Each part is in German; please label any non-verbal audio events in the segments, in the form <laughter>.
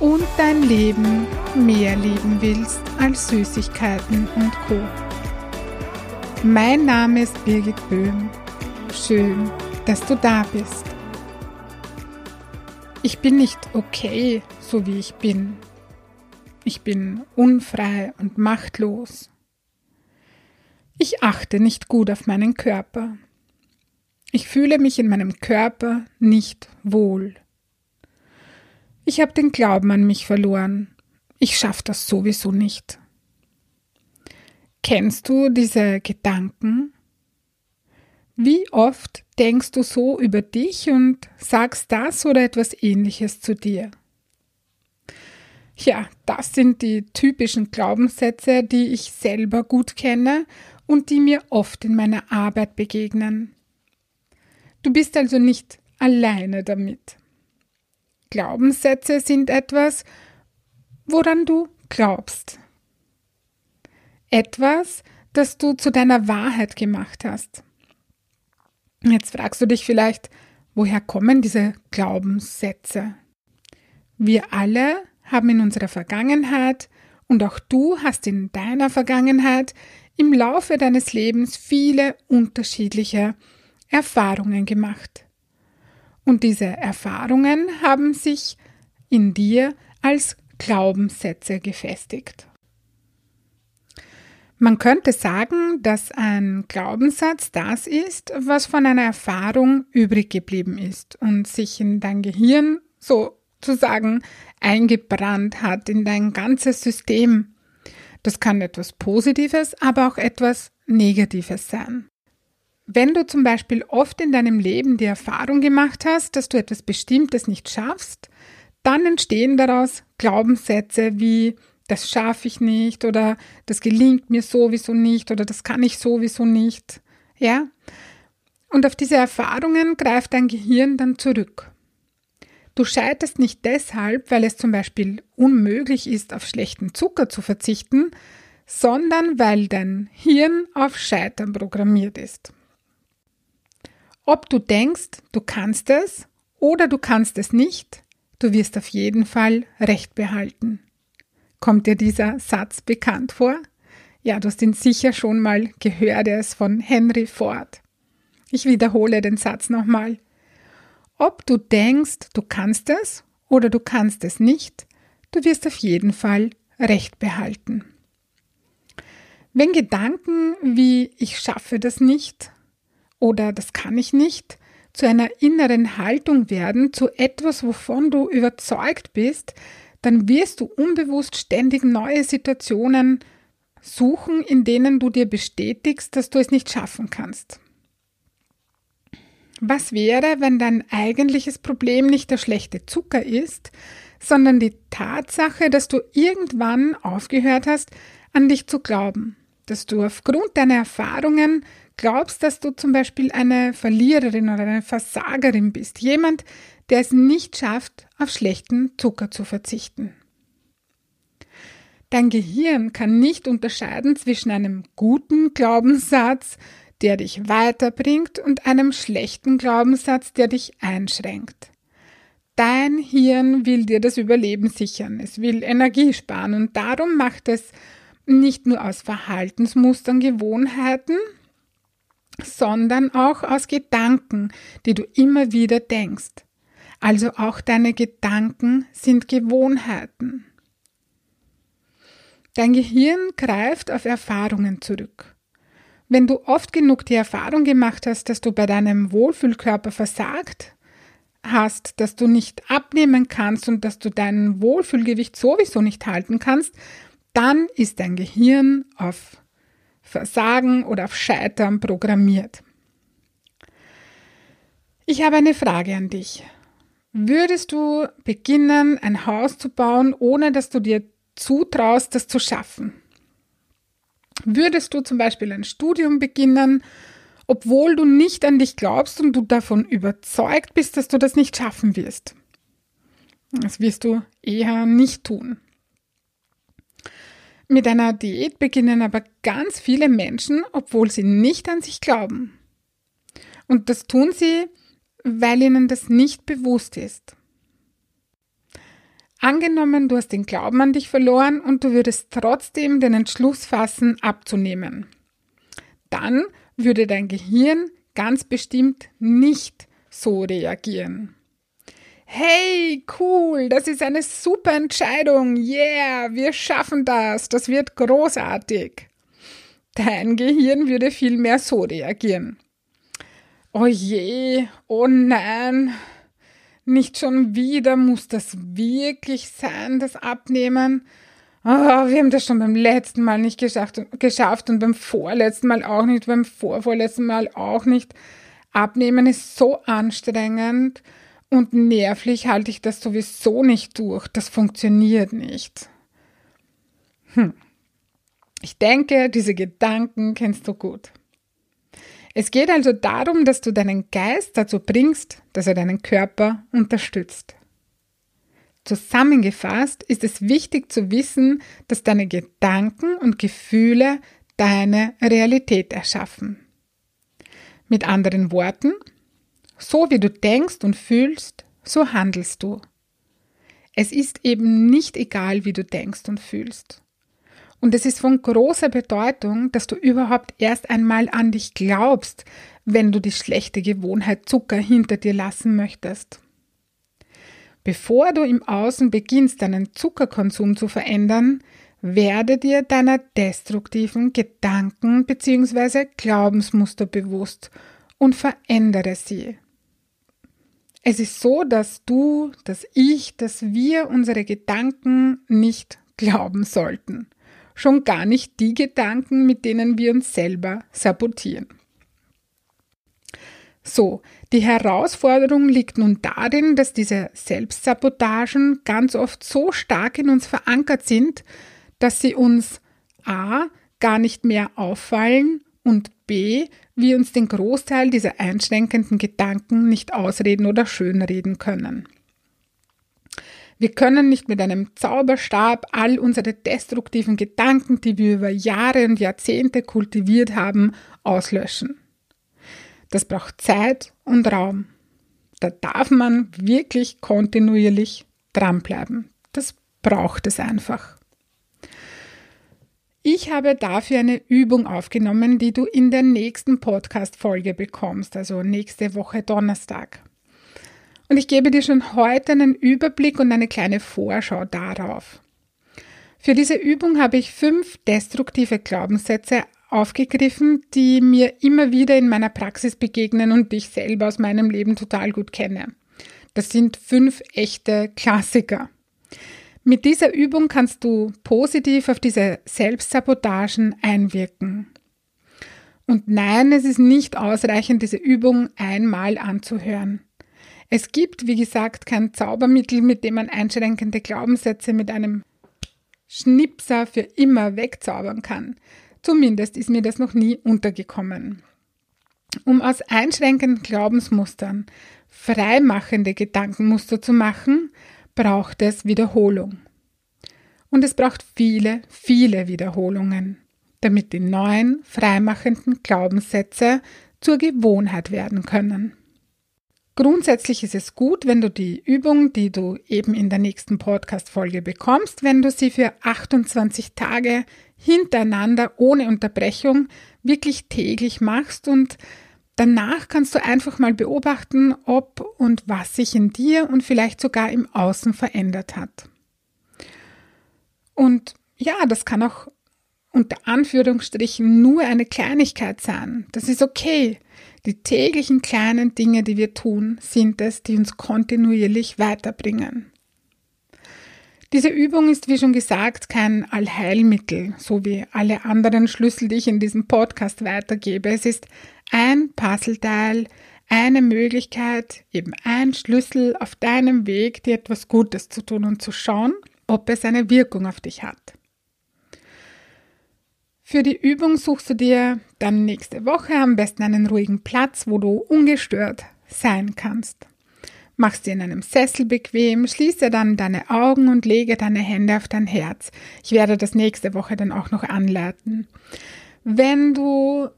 und dein Leben mehr lieben willst als Süßigkeiten und Co. Mein Name ist Birgit Böhm. Schön, dass du da bist. Ich bin nicht okay, so wie ich bin. Ich bin unfrei und machtlos. Ich achte nicht gut auf meinen Körper. Ich fühle mich in meinem Körper nicht wohl. Ich habe den Glauben an mich verloren. Ich schaffe das sowieso nicht. Kennst du diese Gedanken? Wie oft denkst du so über dich und sagst das oder etwas ähnliches zu dir? Ja, das sind die typischen Glaubenssätze, die ich selber gut kenne und die mir oft in meiner Arbeit begegnen. Du bist also nicht alleine damit. Glaubenssätze sind etwas, woran du glaubst. Etwas, das du zu deiner Wahrheit gemacht hast. Jetzt fragst du dich vielleicht, woher kommen diese Glaubenssätze? Wir alle haben in unserer Vergangenheit und auch du hast in deiner Vergangenheit im Laufe deines Lebens viele unterschiedliche Erfahrungen gemacht. Und diese Erfahrungen haben sich in dir als Glaubenssätze gefestigt. Man könnte sagen, dass ein Glaubenssatz das ist, was von einer Erfahrung übrig geblieben ist und sich in dein Gehirn sozusagen eingebrannt hat, in dein ganzes System. Das kann etwas Positives, aber auch etwas Negatives sein. Wenn du zum Beispiel oft in deinem Leben die Erfahrung gemacht hast, dass du etwas Bestimmtes nicht schaffst, dann entstehen daraus Glaubenssätze wie das schaffe ich nicht oder das gelingt mir sowieso nicht oder das kann ich sowieso nicht. Ja? Und auf diese Erfahrungen greift dein Gehirn dann zurück. Du scheiterst nicht deshalb, weil es zum Beispiel unmöglich ist, auf schlechten Zucker zu verzichten, sondern weil dein Hirn auf Scheitern programmiert ist. Ob du denkst, du kannst es oder du kannst es nicht, du wirst auf jeden Fall Recht behalten. Kommt dir dieser Satz bekannt vor? Ja, du hast ihn sicher schon mal gehört, er ist von Henry Ford. Ich wiederhole den Satz nochmal. Ob du denkst, du kannst es oder du kannst es nicht, du wirst auf jeden Fall Recht behalten. Wenn Gedanken wie ich schaffe das nicht oder das kann ich nicht zu einer inneren Haltung werden, zu etwas, wovon du überzeugt bist, dann wirst du unbewusst ständig neue Situationen suchen, in denen du dir bestätigst, dass du es nicht schaffen kannst. Was wäre, wenn dein eigentliches Problem nicht der schlechte Zucker ist, sondern die Tatsache, dass du irgendwann aufgehört hast, an dich zu glauben, dass du aufgrund deiner Erfahrungen glaubst, dass du zum Beispiel eine Verliererin oder eine Versagerin bist, jemand, der es nicht schafft, auf schlechten Zucker zu verzichten. Dein Gehirn kann nicht unterscheiden zwischen einem guten Glaubenssatz, der dich weiterbringt, und einem schlechten Glaubenssatz, der dich einschränkt. Dein Hirn will dir das Überleben sichern, es will Energie sparen und darum macht es nicht nur aus Verhaltensmustern Gewohnheiten, sondern auch aus Gedanken, die du immer wieder denkst. Also auch deine Gedanken sind Gewohnheiten. Dein Gehirn greift auf Erfahrungen zurück. Wenn du oft genug die Erfahrung gemacht hast, dass du bei deinem Wohlfühlkörper versagt hast, dass du nicht abnehmen kannst und dass du dein Wohlfühlgewicht sowieso nicht halten kannst, dann ist dein Gehirn auf Versagen oder auf Scheitern programmiert. Ich habe eine Frage an dich. Würdest du beginnen, ein Haus zu bauen, ohne dass du dir zutraust, das zu schaffen? Würdest du zum Beispiel ein Studium beginnen, obwohl du nicht an dich glaubst und du davon überzeugt bist, dass du das nicht schaffen wirst? Das wirst du eher nicht tun. Mit einer Diät beginnen aber ganz viele Menschen, obwohl sie nicht an sich glauben. Und das tun sie, weil ihnen das nicht bewusst ist. Angenommen, du hast den Glauben an dich verloren und du würdest trotzdem den Entschluss fassen, abzunehmen. Dann würde dein Gehirn ganz bestimmt nicht so reagieren. Hey, cool, das ist eine super Entscheidung. Yeah, wir schaffen das. Das wird großartig. Dein Gehirn würde vielmehr so reagieren. Oh je, oh nein, nicht schon wieder muss das wirklich sein, das Abnehmen. Oh, wir haben das schon beim letzten Mal nicht geschafft, geschafft und beim vorletzten Mal auch nicht, beim vorvorletzten Mal auch nicht. Abnehmen ist so anstrengend und nervlich halte ich das sowieso nicht durch. Das funktioniert nicht. Hm. Ich denke, diese Gedanken kennst du gut. Es geht also darum, dass du deinen Geist dazu bringst, dass er deinen Körper unterstützt. Zusammengefasst ist es wichtig zu wissen, dass deine Gedanken und Gefühle deine Realität erschaffen. Mit anderen Worten, so wie du denkst und fühlst, so handelst du. Es ist eben nicht egal, wie du denkst und fühlst. Und es ist von großer Bedeutung, dass du überhaupt erst einmal an dich glaubst, wenn du die schlechte Gewohnheit Zucker hinter dir lassen möchtest. Bevor du im Außen beginnst, deinen Zuckerkonsum zu verändern, werde dir deiner destruktiven Gedanken bzw. Glaubensmuster bewusst und verändere sie. Es ist so, dass du, dass ich, dass wir unsere Gedanken nicht glauben sollten schon gar nicht die Gedanken, mit denen wir uns selber sabotieren. So, die Herausforderung liegt nun darin, dass diese Selbstsabotagen ganz oft so stark in uns verankert sind, dass sie uns a. gar nicht mehr auffallen und b. wir uns den Großteil dieser einschränkenden Gedanken nicht ausreden oder schönreden können. Wir können nicht mit einem Zauberstab all unsere destruktiven Gedanken, die wir über Jahre und Jahrzehnte kultiviert haben, auslöschen. Das braucht Zeit und Raum. Da darf man wirklich kontinuierlich dranbleiben. Das braucht es einfach. Ich habe dafür eine Übung aufgenommen, die du in der nächsten Podcast-Folge bekommst, also nächste Woche Donnerstag. Und ich gebe dir schon heute einen Überblick und eine kleine Vorschau darauf. Für diese Übung habe ich fünf destruktive Glaubenssätze aufgegriffen, die mir immer wieder in meiner Praxis begegnen und die ich selber aus meinem Leben total gut kenne. Das sind fünf echte Klassiker. Mit dieser Übung kannst du positiv auf diese Selbstsabotagen einwirken. Und nein, es ist nicht ausreichend, diese Übung einmal anzuhören. Es gibt, wie gesagt, kein Zaubermittel, mit dem man einschränkende Glaubenssätze mit einem Schnipser für immer wegzaubern kann. Zumindest ist mir das noch nie untergekommen. Um aus einschränkenden Glaubensmustern freimachende Gedankenmuster zu machen, braucht es Wiederholung. Und es braucht viele, viele Wiederholungen, damit die neuen, freimachenden Glaubenssätze zur Gewohnheit werden können. Grundsätzlich ist es gut, wenn du die Übung, die du eben in der nächsten Podcast-Folge bekommst, wenn du sie für 28 Tage hintereinander ohne Unterbrechung wirklich täglich machst und danach kannst du einfach mal beobachten, ob und was sich in dir und vielleicht sogar im Außen verändert hat. Und ja, das kann auch unter Anführungsstrichen nur eine Kleinigkeit sein. Das ist okay. Die täglichen kleinen Dinge, die wir tun, sind es, die uns kontinuierlich weiterbringen. Diese Übung ist, wie schon gesagt, kein Allheilmittel, so wie alle anderen Schlüssel, die ich in diesem Podcast weitergebe. Es ist ein Puzzleteil, eine Möglichkeit, eben ein Schlüssel auf deinem Weg, dir etwas Gutes zu tun und zu schauen, ob es eine Wirkung auf dich hat. Für die Übung suchst du dir dann nächste Woche am besten einen ruhigen Platz, wo du ungestört sein kannst. Machst dir in einem Sessel bequem, schließe dann deine Augen und lege deine Hände auf dein Herz. Ich werde das nächste Woche dann auch noch anleiten. Wenn du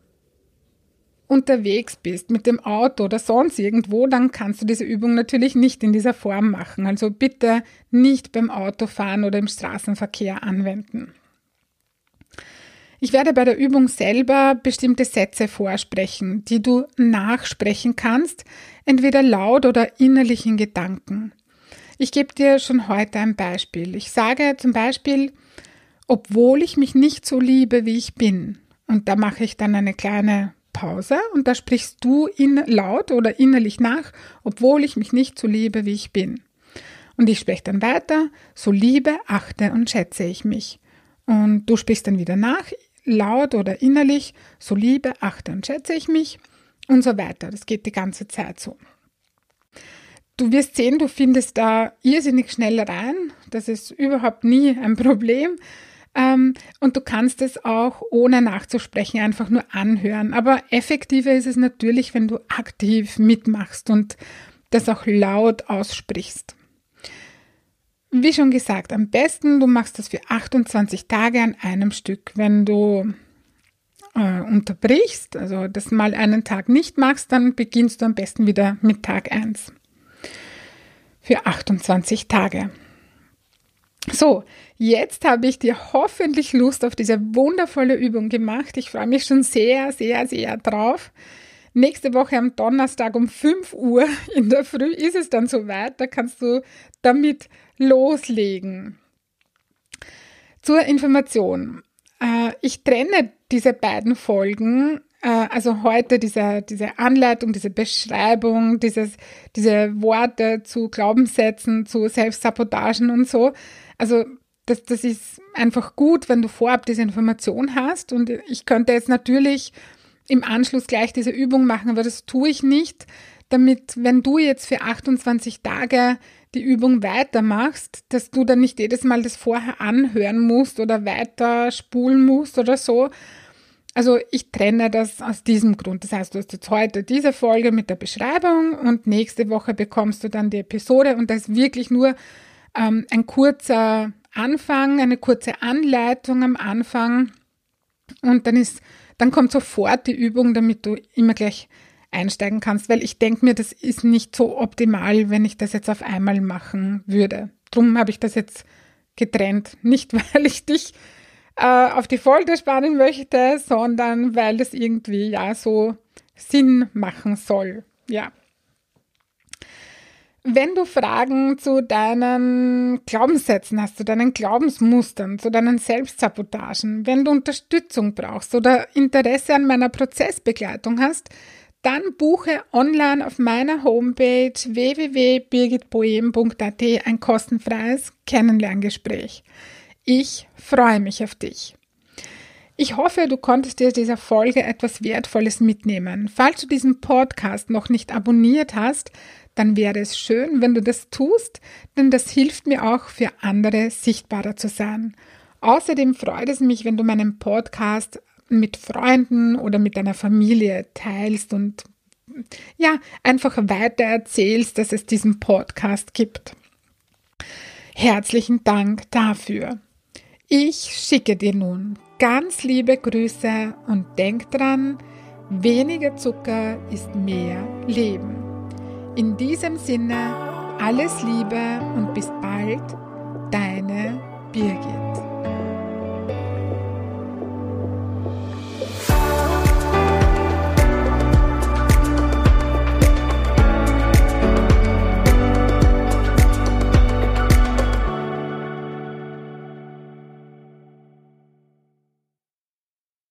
unterwegs bist mit dem Auto oder sonst irgendwo, dann kannst du diese Übung natürlich nicht in dieser Form machen. Also bitte nicht beim Autofahren oder im Straßenverkehr anwenden. Ich werde bei der Übung selber bestimmte Sätze vorsprechen, die du nachsprechen kannst, entweder laut oder innerlich in Gedanken. Ich gebe dir schon heute ein Beispiel. Ich sage zum Beispiel, obwohl ich mich nicht so liebe, wie ich bin. Und da mache ich dann eine kleine Pause und da sprichst du in laut oder innerlich nach, obwohl ich mich nicht so liebe, wie ich bin. Und ich spreche dann weiter, so liebe, achte und schätze ich mich. Und du sprichst dann wieder nach, laut oder innerlich, so liebe, achte und schätze ich mich und so weiter. Das geht die ganze Zeit so. Du wirst sehen, du findest da irrsinnig schnell rein. Das ist überhaupt nie ein Problem. Ähm, und du kannst es auch ohne nachzusprechen einfach nur anhören. Aber effektiver ist es natürlich, wenn du aktiv mitmachst und das auch laut aussprichst. Wie schon gesagt, am besten du machst das für 28 Tage an einem Stück. Wenn du äh, unterbrichst, also das mal einen Tag nicht machst, dann beginnst du am besten wieder mit Tag 1. Für 28 Tage. So, jetzt habe ich dir hoffentlich Lust auf diese wundervolle Übung gemacht. Ich freue mich schon sehr, sehr, sehr drauf. Nächste Woche am Donnerstag um 5 Uhr in der Früh ist es dann soweit. Da kannst du damit loslegen. Zur Information. Äh, ich trenne diese beiden Folgen, äh, also heute diese, diese Anleitung, diese Beschreibung, dieses, diese Worte zu Glaubenssätzen, zu Selbstsabotagen und so. Also das, das ist einfach gut, wenn du vorab diese Information hast. Und ich könnte jetzt natürlich im Anschluss gleich diese Übung machen, aber das tue ich nicht, damit, wenn du jetzt für 28 Tage die Übung weitermachst, dass du dann nicht jedes Mal das vorher anhören musst oder weiter spulen musst oder so. Also ich trenne das aus diesem Grund. Das heißt, du hast jetzt heute diese Folge mit der Beschreibung und nächste Woche bekommst du dann die Episode und das ist wirklich nur ähm, ein kurzer Anfang, eine kurze Anleitung am Anfang und dann ist, dann kommt sofort die Übung, damit du immer gleich einsteigen kannst, weil ich denke mir, das ist nicht so optimal, wenn ich das jetzt auf einmal machen würde. Drum habe ich das jetzt getrennt. <laughs> Nicht, weil ich dich äh, auf die Folter spannen möchte, sondern weil das irgendwie ja so Sinn machen soll. Ja. Wenn du Fragen zu deinen Glaubenssätzen hast, zu deinen Glaubensmustern, zu deinen Selbstsabotagen, wenn du Unterstützung brauchst oder Interesse an meiner Prozessbegleitung hast, dann buche online auf meiner Homepage www.birgitboehm.at ein kostenfreies Kennenlerngespräch. Ich freue mich auf dich. Ich hoffe, du konntest dir dieser Folge etwas Wertvolles mitnehmen. Falls du diesen Podcast noch nicht abonniert hast, dann wäre es schön, wenn du das tust, denn das hilft mir auch für andere sichtbarer zu sein. Außerdem freut es mich, wenn du meinen Podcast mit Freunden oder mit deiner Familie teilst und ja, einfach weiter erzählst, dass es diesen Podcast gibt. Herzlichen Dank dafür. Ich schicke dir nun ganz liebe Grüße und denk dran, weniger Zucker ist mehr Leben. In diesem Sinne, alles Liebe und bis bald, deine Birgit.